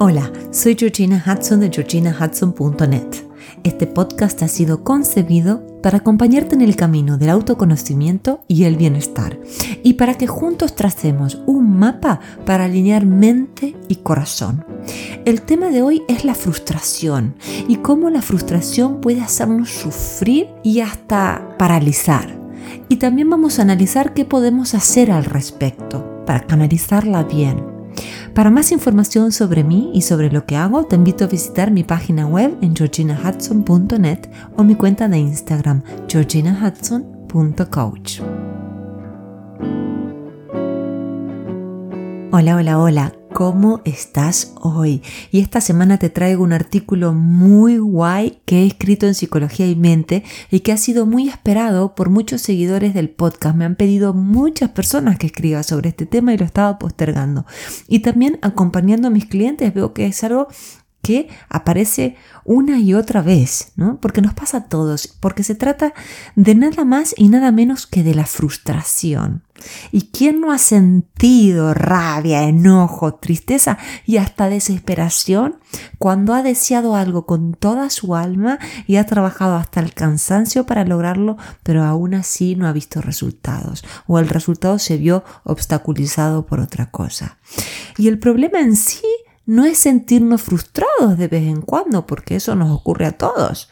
Hola, soy Georgina Hudson de georginahudson.net. Este podcast ha sido concebido para acompañarte en el camino del autoconocimiento y el bienestar y para que juntos tracemos un mapa para alinear mente y corazón. El tema de hoy es la frustración y cómo la frustración puede hacernos sufrir y hasta paralizar. Y también vamos a analizar qué podemos hacer al respecto para canalizarla bien para más información sobre mí y sobre lo que hago, te invito a visitar mi página web en georginahudson.net o mi cuenta de Instagram georginahudson.coach. Hola, hola, hola. ¿Cómo estás hoy? Y esta semana te traigo un artículo muy guay que he escrito en Psicología y Mente y que ha sido muy esperado por muchos seguidores del podcast. Me han pedido muchas personas que escriba sobre este tema y lo estaba postergando. Y también acompañando a mis clientes veo que es algo que aparece una y otra vez, ¿no? Porque nos pasa a todos, porque se trata de nada más y nada menos que de la frustración. ¿Y quién no ha sentido rabia, enojo, tristeza y hasta desesperación cuando ha deseado algo con toda su alma y ha trabajado hasta el cansancio para lograrlo, pero aún así no ha visto resultados o el resultado se vio obstaculizado por otra cosa? Y el problema en sí no es sentirnos frustrados de vez en cuando, porque eso nos ocurre a todos,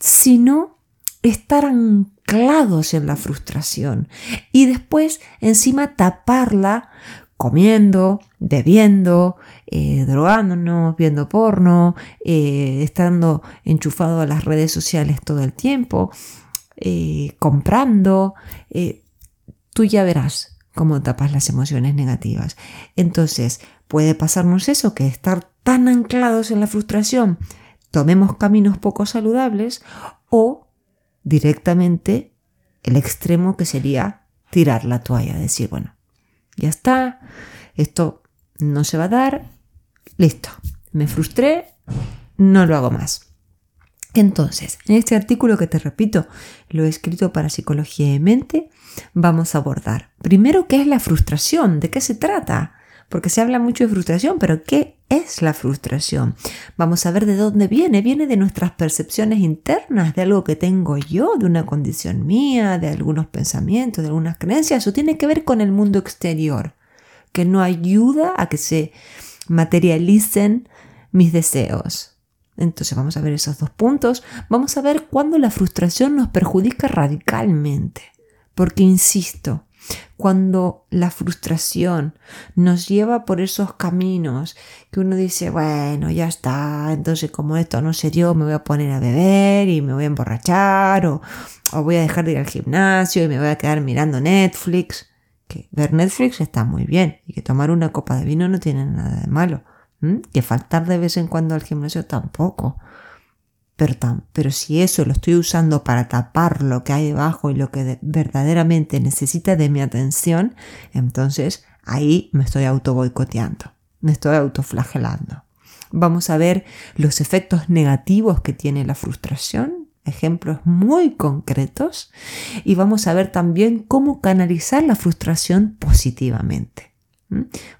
sino estar anclados en la frustración y después encima taparla comiendo, bebiendo, eh, drogándonos, viendo porno, eh, estando enchufado a las redes sociales todo el tiempo, eh, comprando. tú ya verás cómo tapas las emociones negativas. Entonces, puede pasarnos eso, que estar tan anclados en la frustración, tomemos caminos poco saludables o directamente el extremo que sería tirar la toalla, decir, bueno, ya está, esto no se va a dar, listo, me frustré, no lo hago más. Entonces, en este artículo que te repito, lo he escrito para Psicología de Mente, vamos a abordar primero qué es la frustración, de qué se trata, porque se habla mucho de frustración, pero ¿qué es la frustración? Vamos a ver de dónde viene. Viene de nuestras percepciones internas, de algo que tengo yo, de una condición mía, de algunos pensamientos, de algunas creencias, o tiene que ver con el mundo exterior, que no ayuda a que se materialicen mis deseos. Entonces vamos a ver esos dos puntos. Vamos a ver cuándo la frustración nos perjudica radicalmente. Porque, insisto, cuando la frustración nos lleva por esos caminos que uno dice, bueno, ya está, entonces como esto no se dio, me voy a poner a beber y me voy a emborrachar o, voy a dejar de ir al gimnasio y me voy a quedar mirando Netflix. Que ver Netflix está muy bien y que tomar una copa de vino no tiene nada de malo. Que faltar de vez en cuando al gimnasio tampoco. Pero, si eso lo estoy usando para tapar lo que hay debajo y lo que verdaderamente necesita de mi atención, entonces ahí me estoy auto boicoteando, me estoy autoflagelando. Vamos a ver los efectos negativos que tiene la frustración, ejemplos muy concretos, y vamos a ver también cómo canalizar la frustración positivamente.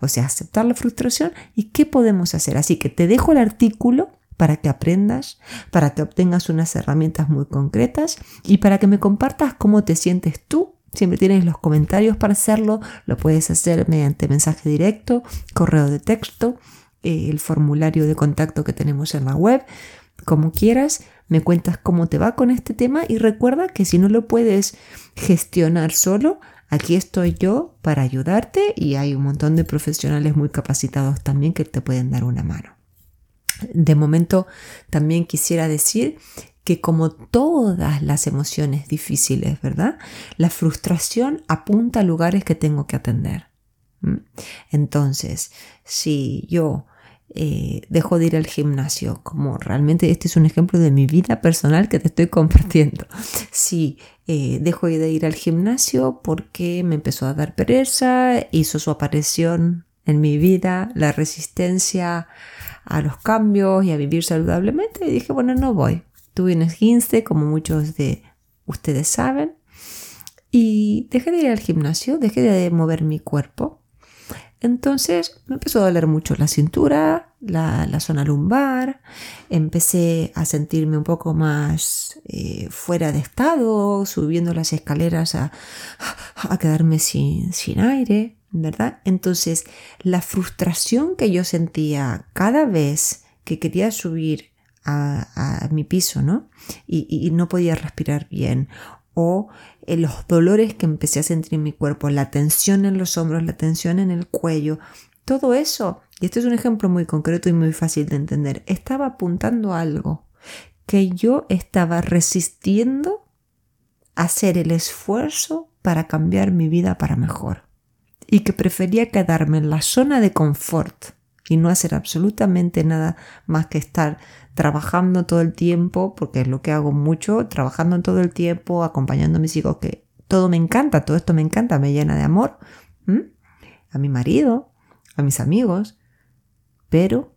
O sea, aceptar la frustración y qué podemos hacer. Así que te dejo el artículo para que aprendas, para que obtengas unas herramientas muy concretas y para que me compartas cómo te sientes tú. Siempre tienes los comentarios para hacerlo, lo puedes hacer mediante mensaje directo, correo de texto, eh, el formulario de contacto que tenemos en la web, como quieras, me cuentas cómo te va con este tema y recuerda que si no lo puedes gestionar solo, aquí estoy yo para ayudarte y hay un montón de profesionales muy capacitados también que te pueden dar una mano. De momento también quisiera decir que como todas las emociones difíciles, ¿verdad? La frustración apunta a lugares que tengo que atender. Entonces, si yo eh, dejo de ir al gimnasio, como realmente este es un ejemplo de mi vida personal que te estoy compartiendo. Si eh, dejo de ir al gimnasio porque me empezó a dar pereza, hizo su aparición en mi vida, la resistencia a los cambios y a vivir saludablemente. Y dije, bueno, no voy. Tuve un esguince, como muchos de ustedes saben. Y dejé de ir al gimnasio, dejé de mover mi cuerpo. Entonces me empezó a doler mucho la cintura, la, zona lumbar, empecé a sentirme un poco más eh, fuera de estado, subiendo las escaleras a, a quedarme sin, sin aire, ¿verdad? Entonces, la frustración que yo sentía cada vez que quería subir a, mi piso, ¿no? Y, no podía respirar bien. O eh, los dolores que empecé a sentir en mi cuerpo, la tensión en los hombros, la tensión en el cuello, todo eso, y este es un ejemplo muy concreto y muy fácil de entender, estaba apuntando a algo que yo estaba resistiendo hacer el esfuerzo para cambiar mi vida para mejor y que prefería quedarme en la zona de confort y no hacer absolutamente nada más que estar trabajando todo el tiempo, porque es lo que hago mucho, trabajando todo el tiempo, acompañando a mis hijos, que todo me encanta, todo esto me encanta, me llena de amor, a mi marido, a mis amigos, pero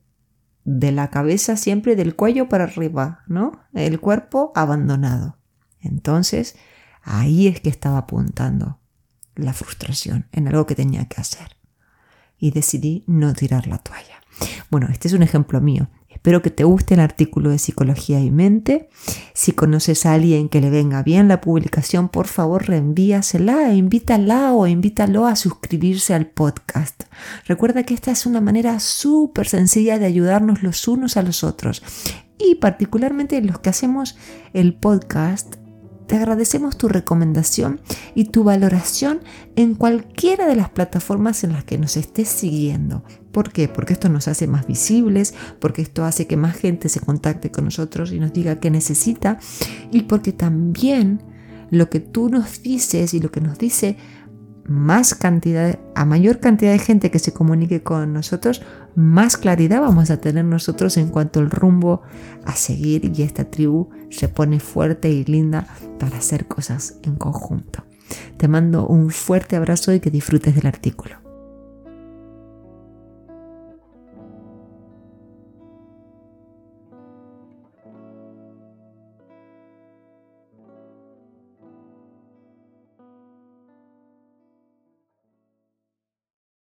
de la cabeza siempre del cuello para arriba, ¿no? El cuerpo abandonado. Entonces, ahí es que estaba apuntando la frustración en algo que tenía que hacer. Y decidí no tirar la toalla. Bueno, este es un ejemplo mío. Espero que te guste el artículo de Psicología y Mente. Si conoces a alguien que le venga bien la publicación, por favor reenvíasela, invítala o invítalo a suscribirse al podcast. Recuerda que esta es una manera súper sencilla de ayudarnos los unos a los otros. Y particularmente los que hacemos el podcast, te agradecemos tu recomendación y tu valoración en cualquiera de las plataformas en las que nos estés siguiendo. ¿Por qué? Porque esto nos hace más visibles, porque esto hace que más gente se contacte con nosotros y nos diga qué necesita y porque también lo que tú nos dices y lo que nos dice más cantidad, a mayor cantidad de gente que se comunique con nosotros, más claridad vamos a tener nosotros en cuanto al rumbo a seguir y esta tribu se pone fuerte y linda para hacer cosas en conjunto. Te mando un fuerte abrazo y que disfrutes del artículo.